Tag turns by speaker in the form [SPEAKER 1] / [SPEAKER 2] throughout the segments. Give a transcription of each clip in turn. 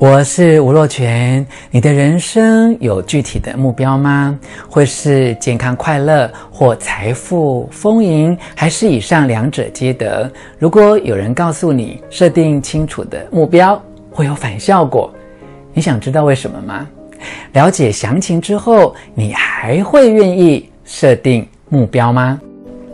[SPEAKER 1] 我是吴若权。你的人生有具体的目标吗？会是健康快乐，或财富丰盈，还是以上两者皆得？如果有人告诉你设定清楚的目标会有反效果，你想知道为什么吗？了解详情之后，你还会愿意设定目标吗？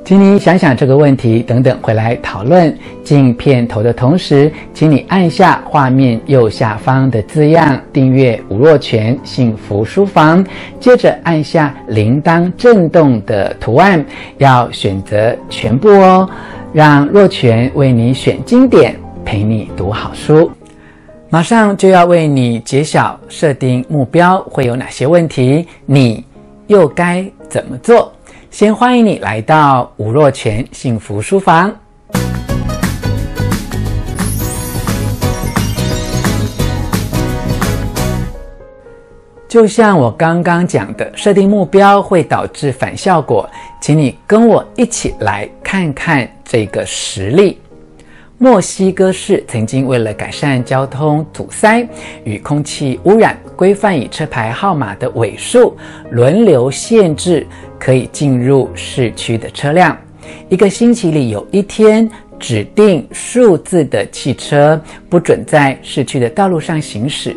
[SPEAKER 1] 请你想想这个问题，等等回来讨论。进片头的同时，请你按下画面右下方的字样“订阅吴若权幸福书房”，接着按下铃铛震动的图案，要选择全部哦。让若权为你选经典，陪你读好书。马上就要为你揭晓设定目标会有哪些问题，你又该怎么做？先欢迎你来到吴若权幸福书房。就像我刚刚讲的，设定目标会导致反效果，请你跟我一起来看看这个实例。墨西哥市曾经为了改善交通阻塞与空气污染，规范以车牌号码的尾数轮流限制可以进入市区的车辆。一个星期里有一天，指定数字的汽车不准在市区的道路上行驶。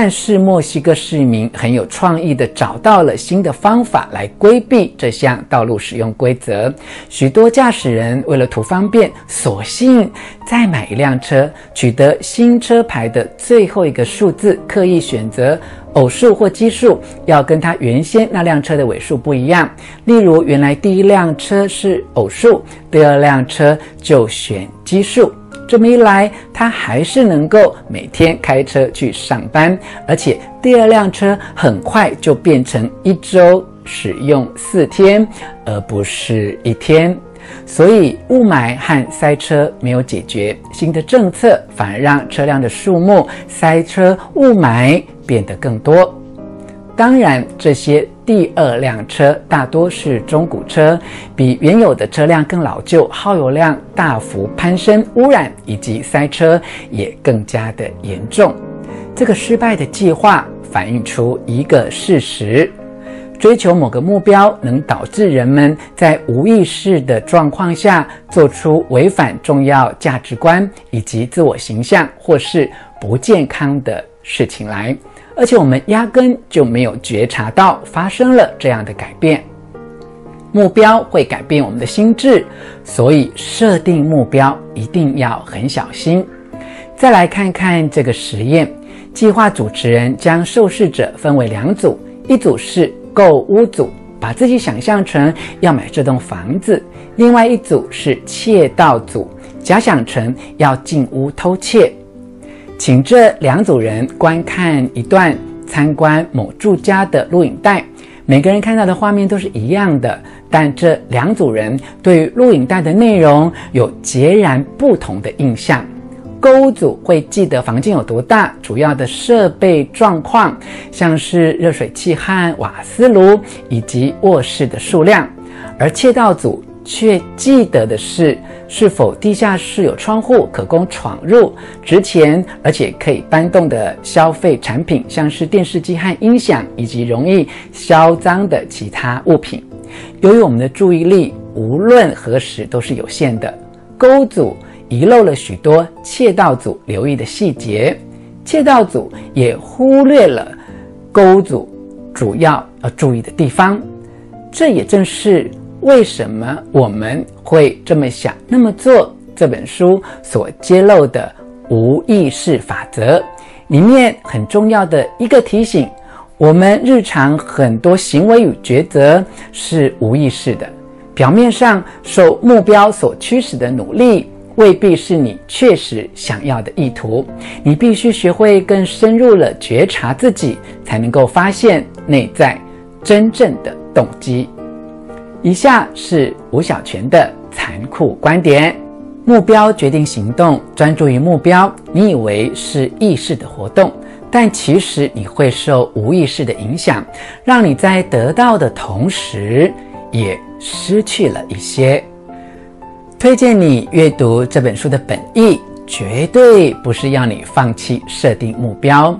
[SPEAKER 1] 但是墨西哥市民很有创意地找到了新的方法来规避这项道路使用规则。许多驾驶人为了图方便，索性再买一辆车，取得新车牌的最后一个数字，刻意选择偶数或奇数，要跟他原先那辆车的尾数不一样。例如，原来第一辆车是偶数，第二辆车就选奇数。这么一来，他还是能够每天开车去上班，而且第二辆车很快就变成一周使用四天，而不是一天。所以雾霾和塞车没有解决，新的政策反而让车辆的数目、塞车、雾霾变得更多。当然，这些第二辆车大多是中古车，比原有的车辆更老旧，耗油量大幅攀升，污染以及塞车也更加的严重。这个失败的计划反映出一个事实：追求某个目标能导致人们在无意识的状况下做出违反重要价值观以及自我形象或是不健康的事情来。而且我们压根就没有觉察到发生了这样的改变。目标会改变我们的心智，所以设定目标一定要很小心。再来看看这个实验，计划主持人将受试者分为两组，一组是购屋组，把自己想象成要买这栋房子；另外一组是窃盗组，假想成要进屋偷窃。请这两组人观看一段参观某住家的录影带，每个人看到的画面都是一样的，但这两组人对录影带的内容有截然不同的印象。勾组会记得房间有多大，主要的设备状况，像是热水器和瓦斯炉以及卧室的数量，而窃盗组。却记得的是，是否地下室有窗户可供闯入，值钱而且可以搬动的消费产品，像是电视机和音响，以及容易销赃的其他物品。由于我们的注意力无论何时都是有限的，钩组遗漏了许多窃盗组留意的细节，窃盗组也忽略了钩组主要要注意的地方。这也正是。为什么我们会这么想、那么做？这本书所揭露的无意识法则里面很重要的一个提醒：我们日常很多行为与抉择是无意识的。表面上受目标所驱使的努力，未必是你确实想要的意图。你必须学会更深入了觉察自己，才能够发现内在真正的动机。以下是吴小泉的残酷观点：目标决定行动，专注于目标，你以为是意识的活动，但其实你会受无意识的影响，让你在得到的同时也失去了一些。推荐你阅读这本书的本意，绝对不是要你放弃设定目标。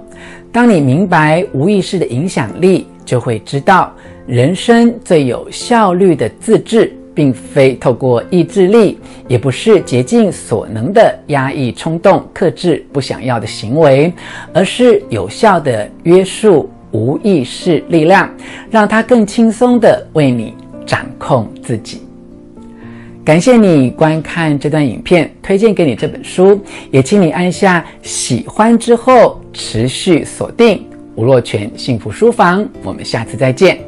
[SPEAKER 1] 当你明白无意识的影响力，就会知道人生最有效率的自制，并非透过意志力，也不是竭尽所能的压抑冲动、克制不想要的行为，而是有效的约束无意识力量，让它更轻松地为你掌控自己。感谢你观看这段影片，推荐给你这本书，也请你按下喜欢之后持续锁定吴若权幸福书房。我们下次再见。